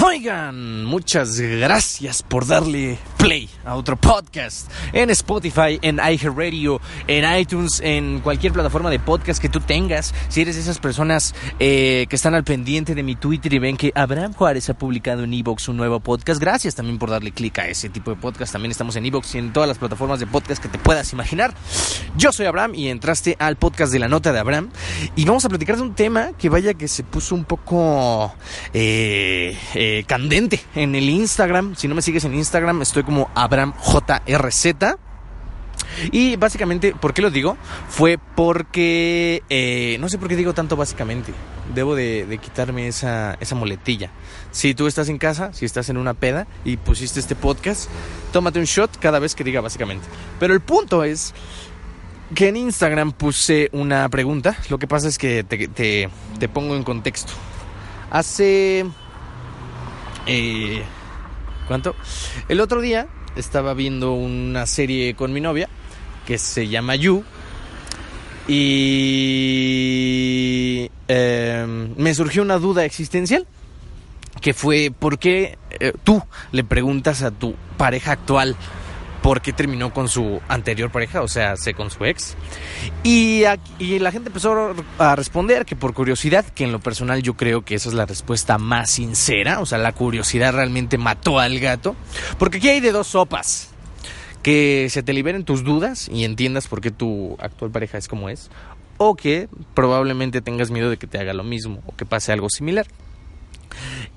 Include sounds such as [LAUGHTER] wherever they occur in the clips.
Oigan, muchas gracias por darle play a otro podcast en Spotify, en iHeartRadio, en iTunes, en cualquier plataforma de podcast que tú tengas. Si eres de esas personas eh, que están al pendiente de mi Twitter y ven que Abraham Juárez ha publicado en Evox un nuevo podcast, gracias también por darle clic a ese tipo de podcast. También estamos en Evox y en todas las plataformas de podcast que te puedas imaginar. Yo soy Abraham y entraste al podcast de la nota de Abraham y vamos a platicar de un tema que vaya que se puso un poco... Eh, eh, candente en el Instagram. Si no me sigues en Instagram, estoy como AbramJRZ. Y básicamente, ¿por qué lo digo? Fue porque, eh, no sé por qué digo tanto básicamente. Debo de, quitarme esa, esa muletilla. Si tú estás en casa, si estás en una peda y pusiste este podcast, tómate un shot cada vez que diga básicamente. Pero el punto es que en Instagram puse una pregunta. Lo que pasa es que te, te, te pongo en contexto. Hace eh, ¿Cuánto? El otro día estaba viendo una serie con mi novia que se llama You. Y em, me surgió una duda existencial. Que fue, ¿por qué eh, tú le preguntas a tu pareja actual por qué terminó con su anterior pareja, o sea, se con su ex. Y, y, la gente empezó a responder que por curiosidad, que en lo personal yo creo que esa es la respuesta más sincera, o sea, la curiosidad realmente mató al gato, porque aquí hay de dos sopas. Que se te liberen tus dudas y entiendas por qué tu actual pareja es como es, o que probablemente tengas miedo de que te haga lo mismo o que pase algo similar.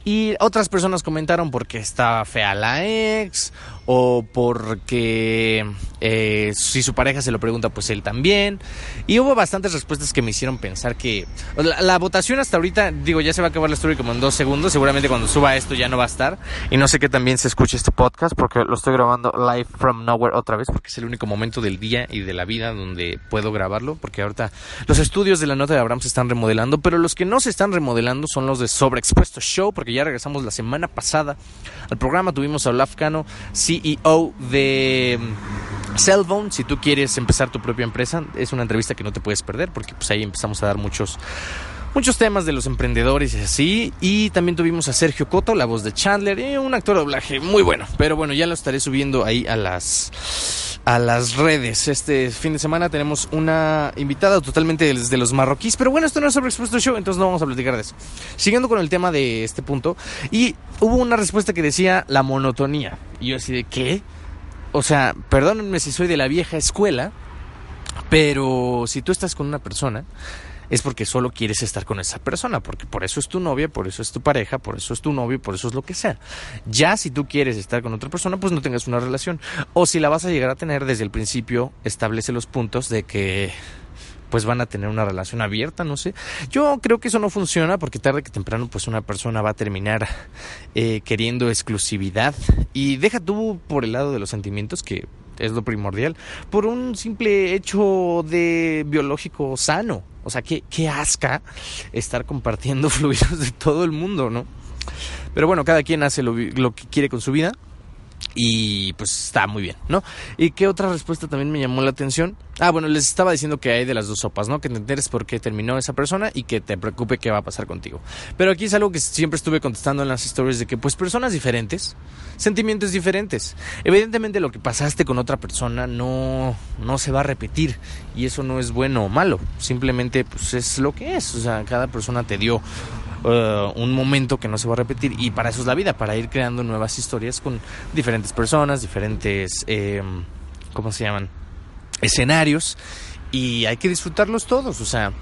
Y otras personas comentaron porque está fea la ex o porque eh, si su pareja se lo pregunta, pues él también. Y hubo bastantes respuestas que me hicieron pensar que la, votación hasta ahorita, digo, ya se va a acabar la story como en dos segundos. Seguramente cuando suba esto ya no va a estar. Y no sé qué también se escuche este podcast porque lo estoy grabando live from nowhere otra vez porque es el único momento del día y de la vida donde puedo grabarlo. Porque ahorita los estudios de la nota de Abraham se están remodelando, pero los que no se están remodelando son los de Sobreexpuesto Show porque ya regresamos la semana pasada al programa. Tuvimos a Olaf Cano, CEO de mm, Cellphone. Si tú quieres empezar tu propia empresa, es una entrevista que no te puedes perder porque pues ahí empezamos a dar muchos muchos temas de los emprendedores y así. Y también tuvimos a Sergio Coto, la voz de Chandler, y un actor de doblaje muy bueno. Pero bueno, ya lo estaré subiendo ahí a las a las redes. Este fin de semana tenemos una invitada totalmente desde los marroquíes. Pero bueno, esto no es sobre Expuesto Show, entonces no vamos a platicar de eso. Siguiendo con el tema de este punto. Y hubo una respuesta que decía la monotonía. Y yo así de, ¿qué? O sea, perdónenme si soy de la vieja escuela, pero si tú estás con una persona es porque solo quieres estar con esa persona, porque por eso es tu novia, por eso es tu pareja, por eso es tu novio, por eso es lo que sea. Ya si tú quieres estar con otra persona, pues no tengas una relación. O si la vas a llegar a tener desde el principio, establece los puntos de que pues van a tener una relación abierta, no sé. Yo creo que eso no funciona porque tarde que temprano pues una persona va a terminar eh, queriendo exclusividad y deja tú por el lado de los sentimientos que es lo primordial, por un simple hecho de biológico sano. O sea, qué, qué asca estar compartiendo [LAUGHS] fluidos de todo el mundo, ¿no? Pero bueno, cada quien hace lo, lo que quiere con su vida. Y pues está muy bien, ¿no? ¿Y qué otra respuesta también me llamó la atención? Ah, bueno, les estaba diciendo que hay de las dos sopas, ¿no? Que te enteres por qué terminó esa persona y que te preocupe qué va a pasar contigo. Pero aquí es algo que siempre estuve contestando en las historias de que, pues, personas diferentes, sentimientos diferentes. Evidentemente lo que pasaste con otra persona no, no se va a repetir y eso no es bueno o malo. Simplemente, pues, es lo que es. O sea, cada persona te dio uh, un momento que no se va a repetir y para eso es la vida, para ir creando nuevas historias con diferentes personas, diferentes, eh, ¿cómo se llaman? escenarios y hay que disfrutarlos todos, o sea,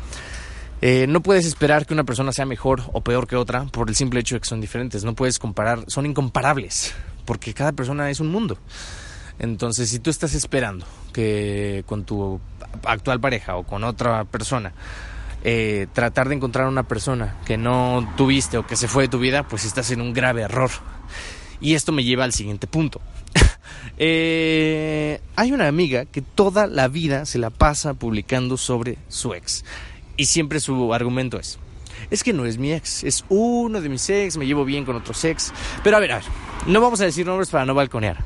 eh, no puedes esperar que una persona sea mejor o peor que otra por el simple hecho de que son diferentes, no puedes comparar, son incomparables, porque cada persona es un mundo. Entonces, si tú estás esperando que con tu actual pareja o con otra persona eh, tratar de encontrar una persona que no tuviste o que se fue de tu vida, pues estás en un grave error. Y esto me lleva al siguiente punto. [LAUGHS] Eh, hay una amiga que toda la vida se la pasa publicando sobre su ex. Y siempre su argumento es, es que no es mi ex, es uno de mis ex, me llevo bien con otros ex. Pero a ver, a ver, no vamos a decir nombres para no balconear.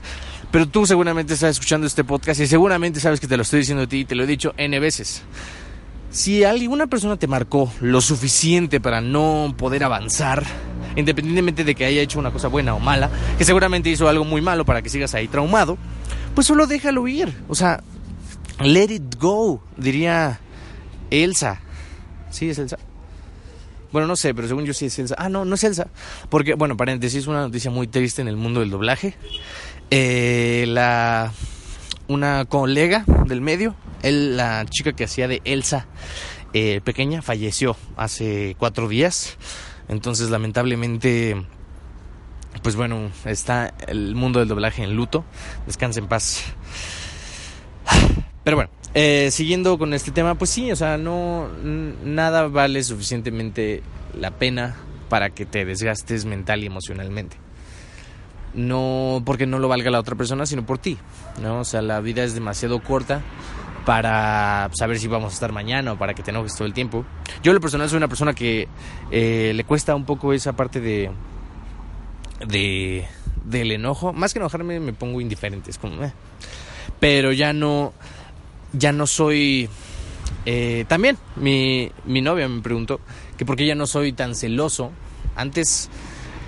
Pero tú seguramente estás escuchando este podcast y seguramente sabes que te lo estoy diciendo a ti y te lo he dicho N veces. Si alguna persona te marcó lo suficiente para no poder avanzar, independientemente de que haya hecho una cosa buena o mala, que seguramente hizo algo muy malo para que sigas ahí traumado, pues solo déjalo ir. O sea, let it go, diría Elsa. ¿Sí es Elsa? Bueno, no sé, pero según yo sí es Elsa. Ah, no, no es Elsa. Porque, bueno, paréntesis, una noticia muy triste en el mundo del doblaje. Eh, la una colega del medio, él, la chica que hacía de Elsa eh, pequeña, falleció hace cuatro días. Entonces, lamentablemente, pues bueno, está el mundo del doblaje en luto. Descansa en paz. Pero bueno, eh, siguiendo con este tema, pues sí, o sea, no nada vale suficientemente la pena para que te desgastes mental y emocionalmente no porque no lo valga la otra persona, sino por ti, ¿no? O sea, la vida es demasiado corta para saber si vamos a estar mañana o para que te enojes todo el tiempo. Yo, lo personal, soy una persona que eh, le cuesta un poco esa parte de, de del enojo. Más que enojarme, me pongo indiferente. Es como, eh. Pero ya no, ya no soy. Eh, también mi, mi novia me preguntó que por qué ya no soy tan celoso. Antes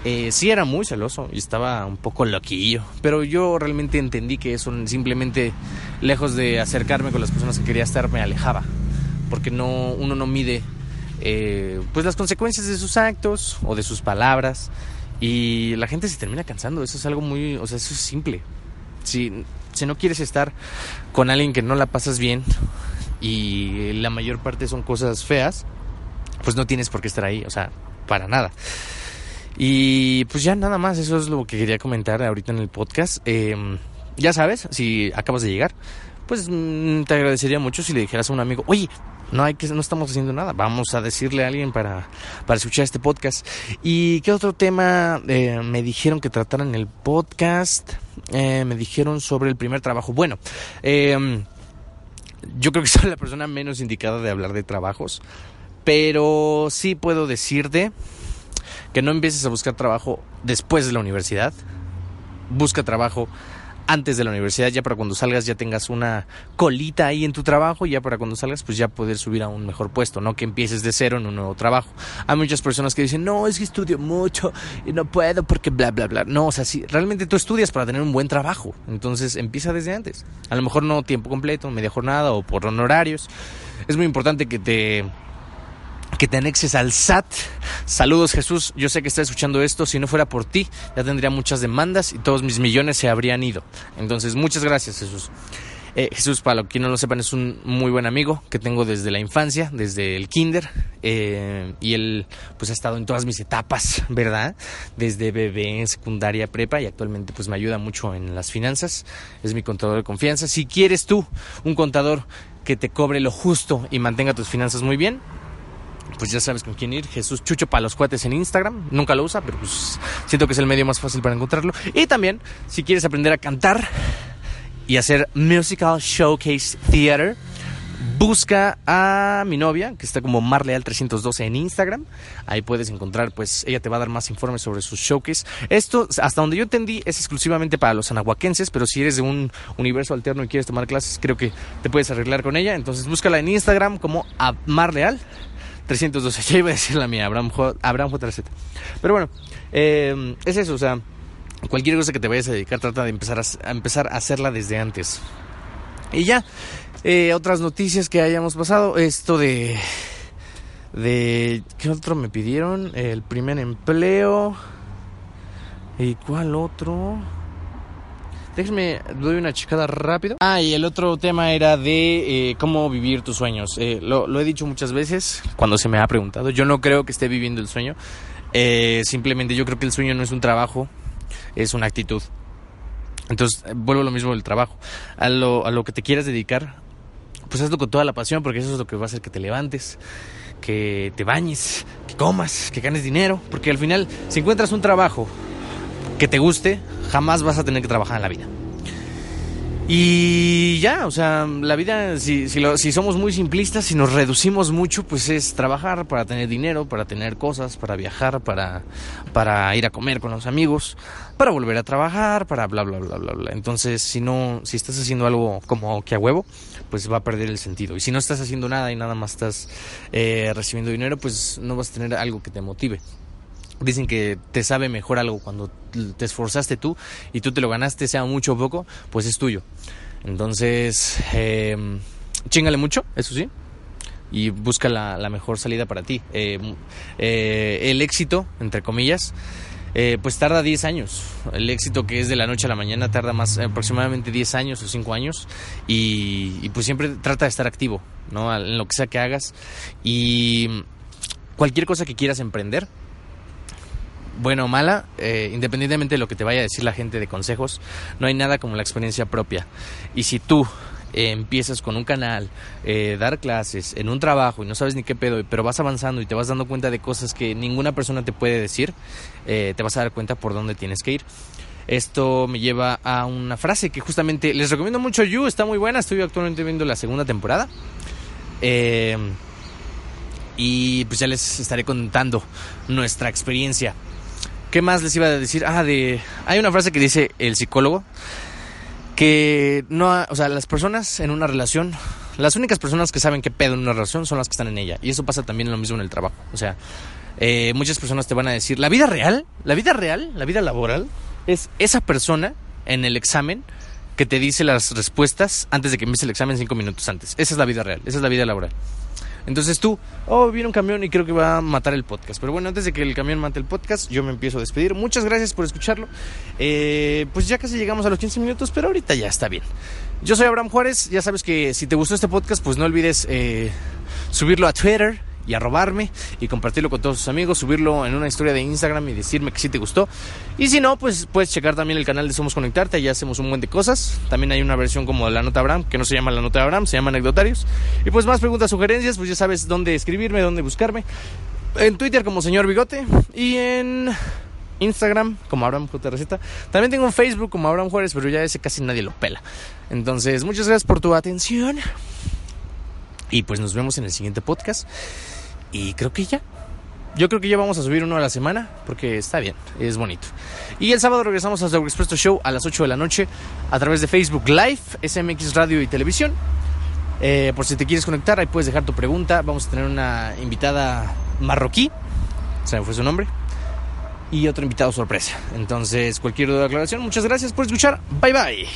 eh, sí era muy celoso y estaba un poco loquillo, pero yo realmente entendí que eso simplemente, lejos de acercarme con las personas que quería estar, me alejaba, porque no, uno no mide eh, pues las consecuencias de sus actos o de sus palabras y la gente se termina cansando, eso es algo muy, o sea, eso es simple. Si, si no quieres estar con alguien que no la pasas bien y la mayor parte son cosas feas, pues no tienes por qué estar ahí, o sea, para nada. Y pues ya nada más, eso es lo que quería comentar ahorita en el podcast. Em, ya sabes, si acabas de llegar, pues mm, te agradecería mucho si le dijeras a un amigo, oye, no hay que no estamos haciendo nada vamos a decirle a alguien para, para escuchar este podcast y qué otro tema eh, me dijeron que trataran en el podcast eh, me dijeron sobre el primer trabajo. Bueno em, yo creo que [LAUGHS] soy la persona menos indicada de hablar de trabajos pero sí puedo decirte que no empieces a buscar trabajo después de la universidad. Busca trabajo antes de la universidad, ya para cuando salgas ya tengas una colita ahí en tu trabajo, y ya para cuando salgas pues ya poder subir a un mejor puesto, no que empieces de cero en un nuevo trabajo. Hay muchas personas que dicen, no, es que estudio mucho y no puedo porque bla, bla, bla. No, o sea, si realmente tú estudias para tener un buen trabajo, entonces empieza desde antes. A lo mejor no tiempo completo, media jornada o por honorarios. Es muy importante que te que te anexes al SAT. Saludos Jesús, yo sé que estás escuchando esto, si no fuera por ti ya tendría muchas demandas y todos mis millones se habrían ido. Entonces, muchas gracias Jesús. Eh, Jesús, para los que no lo sepan, es un muy buen amigo que tengo desde la infancia, desde el kinder, eh, y él pues ha estado en todas mis etapas, ¿verdad? Desde bebé, secundaria, prepa, y actualmente pues me ayuda mucho en las finanzas, es mi contador de confianza. Si quieres tú un contador que te cobre lo justo y mantenga tus finanzas muy bien, pues ya sabes con quién ir. Jesús Chucho para los cuates en Instagram. Nunca lo usa, pero pues siento que es el medio más fácil para encontrarlo. Y también, si quieres aprender a cantar y hacer musical showcase theater, busca a mi novia, que está como Marleal312 en Instagram. Ahí puedes encontrar, pues ella te va a dar más informes sobre sus showcase. Esto, hasta donde yo entendí, es exclusivamente para los anahuaquenses, pero si eres de un universo alterno y quieres tomar clases, creo que te puedes arreglar con ella. Entonces búscala en Instagram como Marleal. 312. [LAUGHS] Ya iba a decir la mía, Abraham, J, Abraham Pero bueno, eh, es eso, o sea, cualquier cosa que te vayas a dedicar, trata de empezar a, empezar a hacerla desde antes. Y ya, eh, otras noticias que hayamos pasado, esto de... de ¿Qué otro me pidieron? El primer empleo. ¿Y cuál otro? Déjenme, doy una chicada rápido. Ah, y el otro tema era de eh, cómo vivir tus sueños. Eh, lo, he dicho muchas veces cuando se me ha preguntado. Yo no creo que esté viviendo el sueño. Eh, simplemente yo creo que el sueño no es un trabajo, es una actitud. Entonces, vuelvo a lo mismo del trabajo. A lo, a lo que te quieras dedicar, pues hazlo con toda la pasión, porque eso es lo que va a hacer que te levantes, que te bañes, que comas, que ganes dinero. Porque al final, si encuentras un trabajo que te guste, jamás vas a tener que trabajar en la vida. Y ya, o sea, la vida, si, si, lo- si somos muy simplistas, si nos reducimos mucho, pues es trabajar para tener dinero, para tener cosas, para viajar, para, para ir a comer con los amigos, para volver a trabajar, para bla, bla, bla, bla, bla. Entonces, si no, si estás haciendo algo como que a huevo, pues va a perder el sentido. Y si no estás haciendo nada y nada más estás eh, recibiendo dinero, pues no vas a tener algo que te motive. Dicen que te sabe mejor algo cuando te esforzaste tú y tú te lo ganaste, sea mucho o poco, pues es tuyo. Entonces, eh, chingale mucho, eso sí, y busca la, mejor salida para ti. Eh, eh, el éxito, entre comillas, eh, pues tarda 10 años. El éxito que es de la noche a la mañana tarda más aproximadamente 10 años o 5 años y, y pues siempre trata de estar activo, ¿no? En lo que sea que hagas y cualquier cosa que quieras emprender, buena o mala, eh, independientemente de lo que te vaya a decir la gente de consejos, no hay nada como la experiencia propia. Y si tú eh, empiezas con un canal, eh, dar clases, en un trabajo y no sabes ni qué pedo, pero vas avanzando y te vas dando cuenta de cosas que ninguna persona te puede decir, eh, te vas a dar cuenta por dónde tienes que ir. Esto me lleva a una frase que justamente les recomiendo mucho You, está muy buena, estoy actualmente viendo la segunda temporada. Y pues ya les estaré contando nuestra experiencia. ¿Qué más les iba a decir? Ah, de hay una frase que dice el psicólogo que no, o sea, las personas en una relación, las únicas personas que saben qué pedo en una relación son las que están en ella. Y eso pasa también lo mismo en el trabajo. O sea, eh, muchas personas te van a decir, la vida real, la vida real, la vida laboral, es esa persona en el examen que te dice las respuestas antes de que empiece el examen cinco minutos antes. Esa es la vida real, esa es la vida laboral. Entonces tú, oh, viene un camión y creo que va a matar el podcast. Pero bueno, antes de que el camión mate el podcast, yo me empiezo a despedir. Muchas gracias por escucharlo. Eh, pues ya casi llegamos a los 15 minutos, pero ahorita ya está bien. Yo soy Abraham Juárez. Ya sabes que si te gustó este podcast, pues no olvides eh, subirlo a Twitter y arrobarme y compartirlo con todos tus amigos, subirlo en una historia de Instagram y decirme que sí te gustó. Y si no, pues puedes checar también el canal de Somos Conectarte, allá hacemos un buen de cosas. También hay una versión como de la nota Abraham, que no se llama la nota Abraham, se llama Anecdotarios. Y pues más preguntas, sugerencias, pues ya sabes dónde escribirme, dónde buscarme. En Twitter como señor Bigote y en Instagram como Abraham. Receta. También tengo un Facebook como Abraham Juárez, pero ya ese casi nadie lo pela. Entonces, muchas gracias por tu atención. Y pues nos vemos en el siguiente podcast. Y creo que ya. Yo creo que ya vamos a subir uno a la semana porque está bien, es bonito. Y el sábado regresamos a Expresso Show a las 8 de la noche a través de Facebook Live, SMX Radio y Televisión. Eh, por si te quieres conectar, ahí puedes dejar tu pregunta. Vamos a tener una invitada marroquí, se me fue su nombre, y otro invitado sorpresa. Entonces, cualquier duda o aclaración, muchas gracias por escuchar. Bye bye.